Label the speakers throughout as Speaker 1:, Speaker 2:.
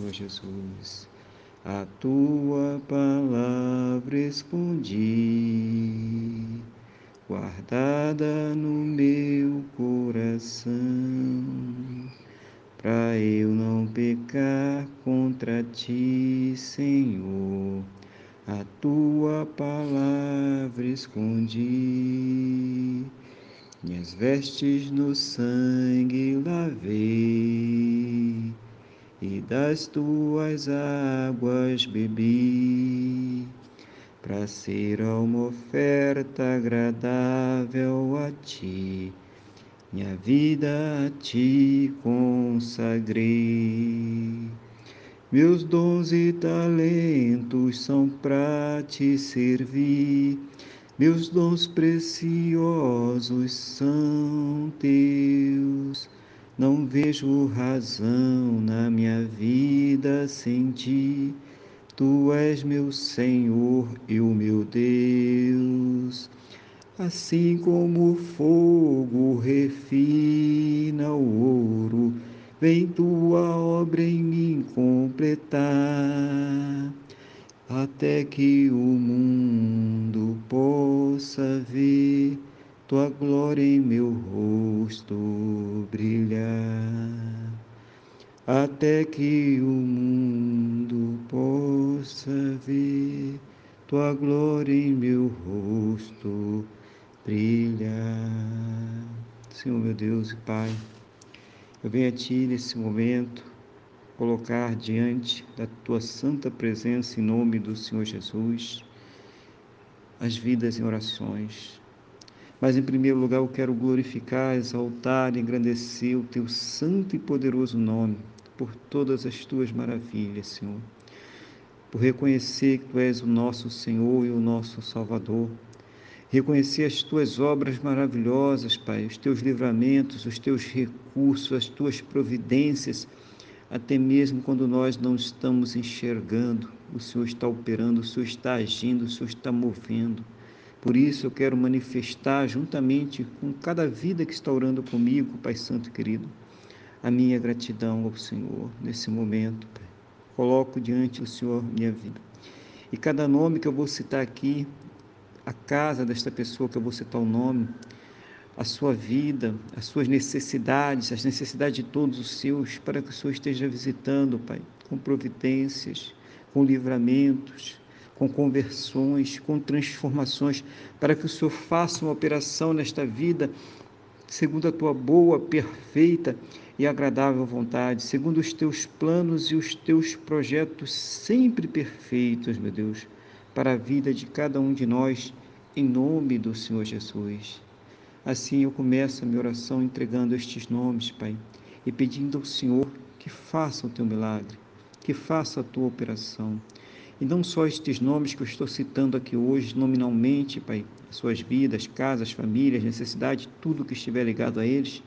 Speaker 1: Senhor Jesus. A tua palavra escondi, guardada no meu coração, para eu não pecar contra ti, Senhor. A tua palavra escondi, minhas vestes no sangue lavei e das tuas águas bebi, para ser uma oferta agradável a ti. Minha vida a ti consagrei. Meus dons e talentos são para te servir. Meus dons preciosos são teus não vejo razão na minha vida sem ti. Tu és meu Senhor e o meu Deus. Assim como o fogo refina o ouro, vem tua obra em mim completar, até que o mundo possa ver tua glória em meu rosto brilhar, até que o mundo possa ver tua glória em meu rosto brilhar. Senhor meu Deus e Pai, eu venho a Ti nesse momento colocar diante da Tua santa presença em nome do Senhor Jesus as vidas em orações mas em primeiro lugar eu quero glorificar, exaltar engrandecer o teu santo e poderoso nome por todas as tuas maravilhas, Senhor. Por reconhecer que tu és o nosso Senhor e o nosso Salvador. Reconhecer as tuas obras maravilhosas, Pai, os teus livramentos, os teus recursos, as tuas providências, até mesmo quando nós não estamos enxergando, o Senhor está operando, o Senhor está agindo, o Senhor está movendo. Por isso eu quero manifestar, juntamente com cada vida que está orando comigo, Pai Santo querido, a minha gratidão ao Senhor nesse momento. Pai. Coloco diante do Senhor minha vida. E cada nome que eu vou citar aqui, a casa desta pessoa que eu vou citar o nome, a sua vida, as suas necessidades, as necessidades de todos os seus, para que o Senhor esteja visitando, Pai, com providências, com livramentos, com conversões, com transformações, para que o Senhor faça uma operação nesta vida, segundo a tua boa, perfeita e agradável vontade, segundo os teus planos e os teus projetos sempre perfeitos, meu Deus, para a vida de cada um de nós, em nome do Senhor Jesus. Assim eu começo a minha oração entregando estes nomes, Pai, e pedindo ao Senhor que faça o teu milagre, que faça a tua operação e não só estes nomes que eu estou citando aqui hoje, nominalmente, Pai, suas vidas, casas, famílias, necessidade, tudo que estiver ligado a eles,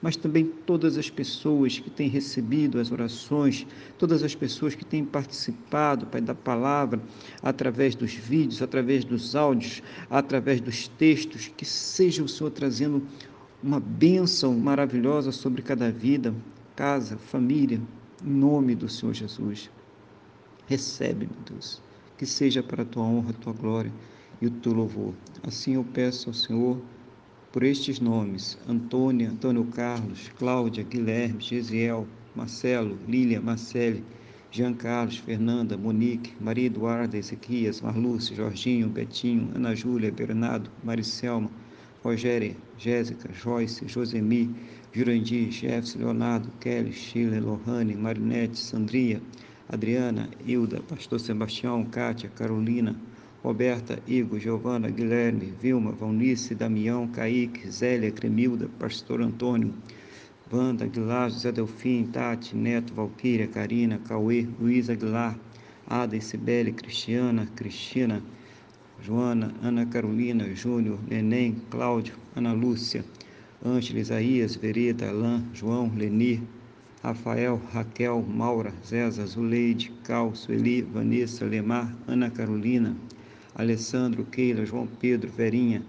Speaker 1: mas também todas as pessoas que têm recebido as orações, todas as pessoas que têm participado, Pai, da palavra, através dos vídeos, através dos áudios, através dos textos, que seja o Senhor trazendo uma bênção maravilhosa sobre cada vida, casa, família, em nome do Senhor Jesus. Recebe, meu Deus, que seja para a tua honra, a tua glória e o teu louvor. Assim eu peço ao Senhor por estes nomes: Antônia, Antônio Carlos, Cláudia, Guilherme, Gesiel, Marcelo, Lília, Marcele, Jean Carlos, Fernanda, Monique, Maria Eduarda, Ezequias, Marlúcia, Jorginho, Betinho, Ana Júlia, Bernardo, Maricelma, Rogéria, Jéssica, Joyce, Josemi, Jurandir, Jefferson, Leonardo, Kelly, Sheila, Lohane, Marinete, Sandria, Adriana, Hilda, Pastor Sebastião, Kátia, Carolina, Roberta, Igor, Giovana, Guilherme, Vilma, Valnice, Damião, Caíque, Zélia, Cremilda, Pastor Antônio, Wanda, Aguilar, José Delfim, Tati, Neto, Valquíria, Karina, Cauê, Luiz Aguilar, Ada, Isabelle, Cristiana, Cristina, Joana, Ana Carolina, Júnior, Neném, Cláudio, Ana Lúcia, Ângela, Isaías, Vereda, Alain, João, Lenir, Rafael, Raquel, Maura, Zéza, Zuleide, Cal, Sueli, Vanessa, Lemar, Ana Carolina, Alessandro, Keila, João Pedro, Verinha,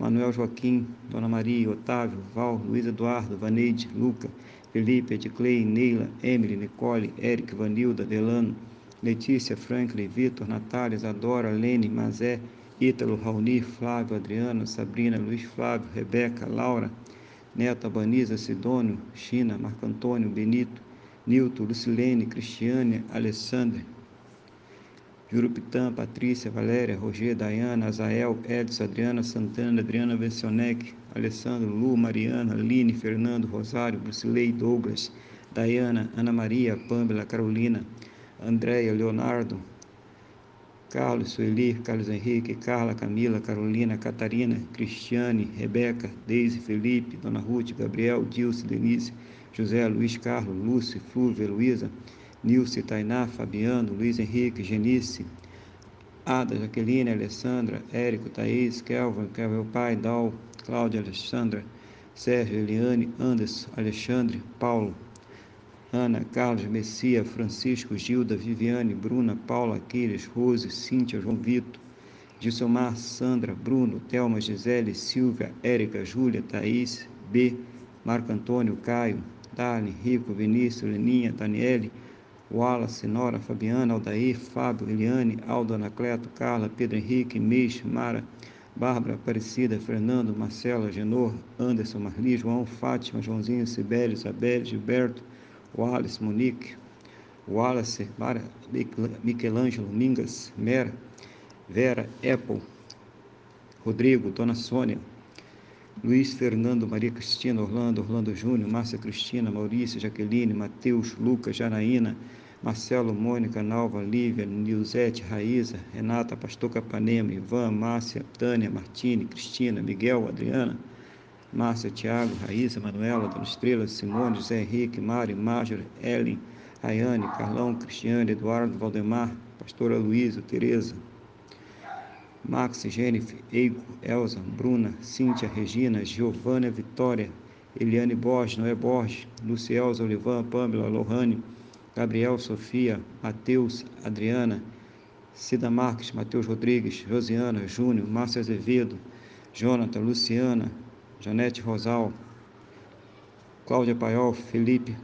Speaker 1: Manuel Joaquim, Dona Maria, Otávio, Val, Luiz Eduardo, Vaneide, Luca, Felipe, Edclei, Neila, Emily, Nicole, Eric, Vanilda, Delano, Letícia, Franklin, Vitor, Natália, Isadora, Lene, Mazé, Ítalo, Raoni, Flávio, Adriano, Sabrina, Luiz Flávio, Rebeca, Laura, Neto, Abaniza, Sidônio, China, Marco Antônio, Benito, Nilton, Lucilene, Cristiane, Alessandra, Jurupitã, Patrícia, Valéria, Roger, Dayana, Azael, Edson, Adriana Santana, Adriana Vencionec, Alessandro, Lu, Mariana, Line, Fernando, Rosário, Brucilei, Douglas, Dayana, Ana Maria, Pamela, Carolina, Andréia, Leonardo, Carlos, Sueli, Carlos Henrique, Carla, Camila, Carolina, Catarina, Cristiane, Rebeca, Deise, Felipe, Dona Ruth, Gabriel, Dilce, Denise, José, Luiz Carlos, Lúcio, Flúvia, Luísa, Nilce, Tainá, Fabiano, Luiz Henrique, Genice, Ada, Jaqueline, Alessandra, Érico, Thaís, Kelvin, Kelvin, pai, Dal, Cláudia, Alexandra, Sérgio, Eliane, Anderson, Alexandre, Paulo, Ana, Carlos, Messia, Francisco, Gilda, Viviane, Bruna, Paula, Aquiles, Rose, Cíntia, João Vitor, Gilsomar, Sandra, Bruno, Thelma, Gisele, Silvia, Érica, Júlia, Thaís, B, Marco Antônio, Caio, Darlene, Rico, Vinícius, Leninha, Daniele, Wallace, Nora, Fabiana, Aldair, Fábio, Eliane, Aldo, Anacleto, Carla, Pedro Henrique, Meis, Mara, Bárbara, Aparecida, Fernando, Marcela, Genor, Anderson, Marli, João, Fátima, Joãozinho, Sibeli, Isabel, Gilberto, Wallace, Monique, Wallace, Mara, Michelangelo, Mingas, Mera, Vera, Apple, Rodrigo, Dona Sônia, Luiz Fernando, Maria Cristina, Orlando, Orlando Júnior, Márcia Cristina, Maurício, Jaqueline, Matheus, Lucas, Janaína, Marcelo, Mônica, Nalva, Lívia, Nilzete, Raíza, Renata, Pastor Capanema, Ivan, Márcia, Tânia, Martine, Cristina, Miguel, Adriana, Márcia, Tiago, Raíza, Manuela, Dona Estrela, Simone, José Henrique, Mari, Marjorie, Ellen, Rayane, Carlão, Cristiane, Eduardo, Valdemar, Pastora Luísa, Tereza, Max, Jennifer, Eigo, Elza, Bruna, Cíntia, Regina, Giovânia, Vitória, Eliane Borges, Noé Borges, Lucielza, Olivan, Pamela, Lohane, Gabriel, Sofia, Mateus, Adriana, Cida Marques, Mateus Rodrigues, Josiana, Júnior, Márcia Azevedo, Jonathan, Luciana, Janete Rosal, Cláudia Paiol, Felipe,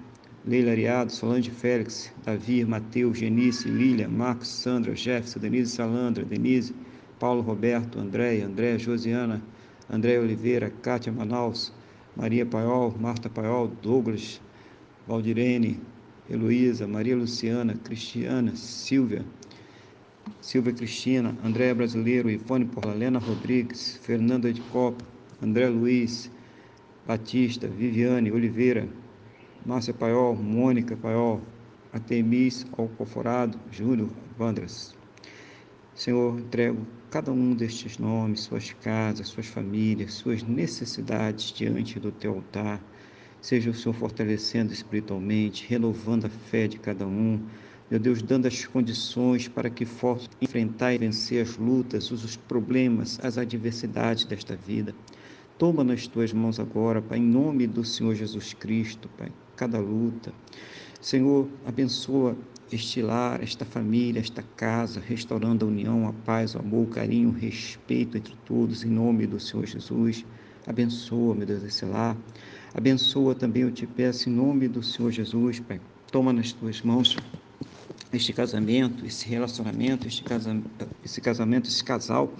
Speaker 1: Leila Ariado, Solange Félix, Davi, Mateus, Genice, Lília, Marcos, Sandra, Jefferson, Denise Salandra, Denise, Paulo Roberto, Andréia, André, Josiana, André Oliveira, Cátia Manaus, Maria Paiol, Marta Paiol, Douglas, Valdirene, Heloísa, Maria Luciana, Cristiana, Silvia, Silvia Cristina, Andréia Brasileiro, Ivone Porlalena Rodrigues, Fernanda de Copa, André Luiz, Batista, Viviane Oliveira, Márcia Paiol, Mônica Paiol, Artemis Alcoforado, Júnior Vandras. Senhor, entrego cada um destes nomes, suas casas, suas famílias, suas necessidades diante do teu altar. Seja o Senhor fortalecendo espiritualmente, renovando a fé de cada um. Meu Deus, dando as condições para que possam enfrentar e vencer as lutas, os problemas, as adversidades desta vida. Toma nas tuas mãos agora, Pai, em nome do Senhor Jesus Cristo, Pai, cada luta. Senhor, abençoa este lar, esta família, esta casa, restaurando a união, a paz, o amor, o carinho, o respeito entre todos, em nome do Senhor Jesus. Abençoa, meu Deus, esse lar. Abençoa também, eu te peço, em nome do Senhor Jesus, Pai. Toma nas tuas mãos este casamento, esse relacionamento, este casamento, esse casamento, esse casal,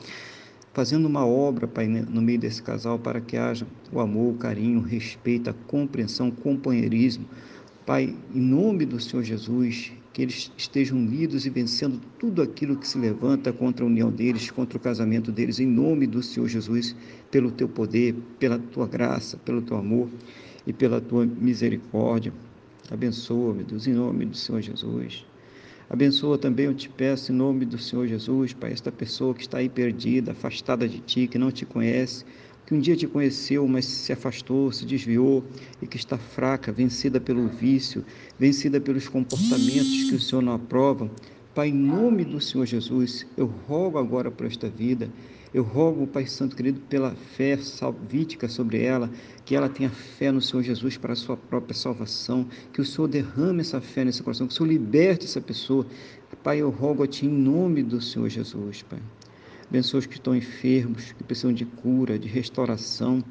Speaker 1: fazendo uma obra, Pai, no meio desse casal, para que haja o amor, o carinho, o respeito, a compreensão, o companheirismo. Pai, em nome do Senhor Jesus, que eles estejam unidos e vencendo tudo aquilo que se levanta contra a união deles, contra o casamento deles, em nome do Senhor Jesus, pelo teu poder, pela tua graça, pelo teu amor e pela tua misericórdia. Abençoa, meu Deus, em nome do Senhor Jesus. Abençoa também, eu te peço, em nome do Senhor Jesus, Pai, esta pessoa que está aí perdida, afastada de ti, que não te conhece, que um dia te conheceu, mas se afastou, se desviou e que está fraca, vencida pelo vício, vencida pelos comportamentos que o Senhor não aprova. Pai, em nome do Senhor Jesus, eu rogo agora por esta vida, eu rogo, Pai Santo querido, pela fé salvítica sobre ela, que ela tenha fé no Senhor Jesus para a sua própria salvação, que o Senhor derrame essa fé nesse coração, que o Senhor liberte essa pessoa. Pai, eu rogo a Ti em nome do Senhor Jesus, Pai. Abençoa os que estão enfermos, que precisam de cura, de restauração.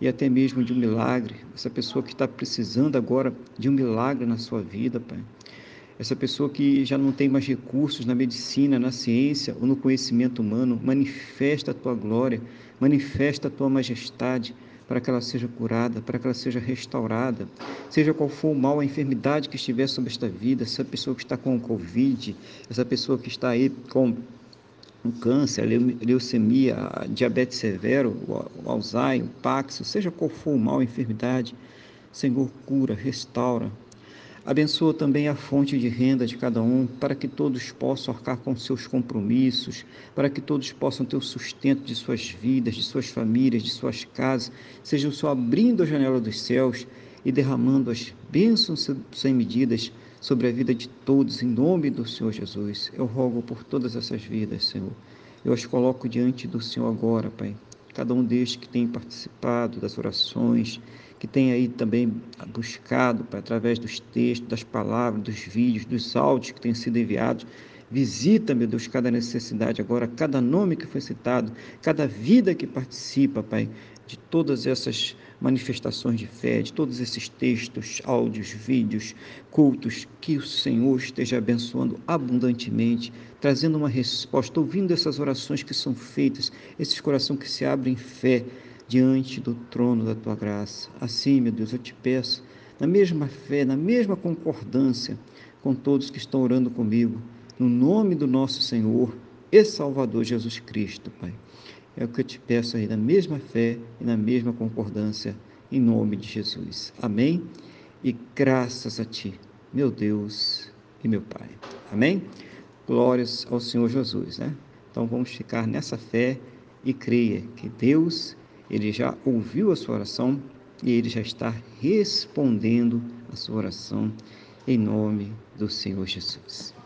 Speaker 1: e até mesmo de um milagre. Essa pessoa que está precisando agora de um milagre na sua vida, Pai. Essa pessoa que já não tem mais recursos na medicina, na ciência ou no conhecimento humano, manifesta a tua glória, manifesta a tua majestade para que ela seja curada, para que ela seja restaurada. Seja qual for o mal, a enfermidade que estiver sobre esta vida, essa pessoa que está com o Covid, essa pessoa que está aí com o câncer, a leucemia, a diabetes severo, o Alzheimer, o Paxo, seja qual for o mal, a enfermidade, Senhor, cura, restaura. Abençoa também a fonte de renda de cada um, para que todos possam arcar com seus compromissos, para que todos possam ter o sustento de suas vidas, de suas famílias, de suas casas. Seja o Senhor abrindo a janela dos céus e derramando as bênçãos sem medidas sobre a vida de todos, em nome do Senhor Jesus. Eu rogo por todas essas vidas, Senhor. Eu as coloco diante do Senhor agora, Pai. Cada um destes que tem participado das orações, que tem aí também buscado, através dos textos, das palavras, dos vídeos, dos áudios que têm sido enviados. Visita, meu Deus, cada necessidade agora, cada nome que foi citado, cada vida que participa, Pai, de todas essas manifestações de fé, de todos esses textos, áudios, vídeos, cultos, que o Senhor esteja abençoando abundantemente, trazendo uma resposta, ouvindo essas orações que são feitas, esses corações que se abrem em fé diante do trono da tua graça. Assim, meu Deus, eu te peço, na mesma fé, na mesma concordância com todos que estão orando comigo, no nome do nosso Senhor e Salvador Jesus Cristo, Pai. É o que eu te peço aí, na mesma fé e na mesma concordância, em nome de Jesus. Amém? E graças a Ti, meu Deus e meu Pai. Amém? Glórias ao Senhor Jesus, né? Então vamos ficar nessa fé e creia que Deus, Ele já ouviu a sua oração e Ele já está respondendo a sua oração em nome do Senhor Jesus.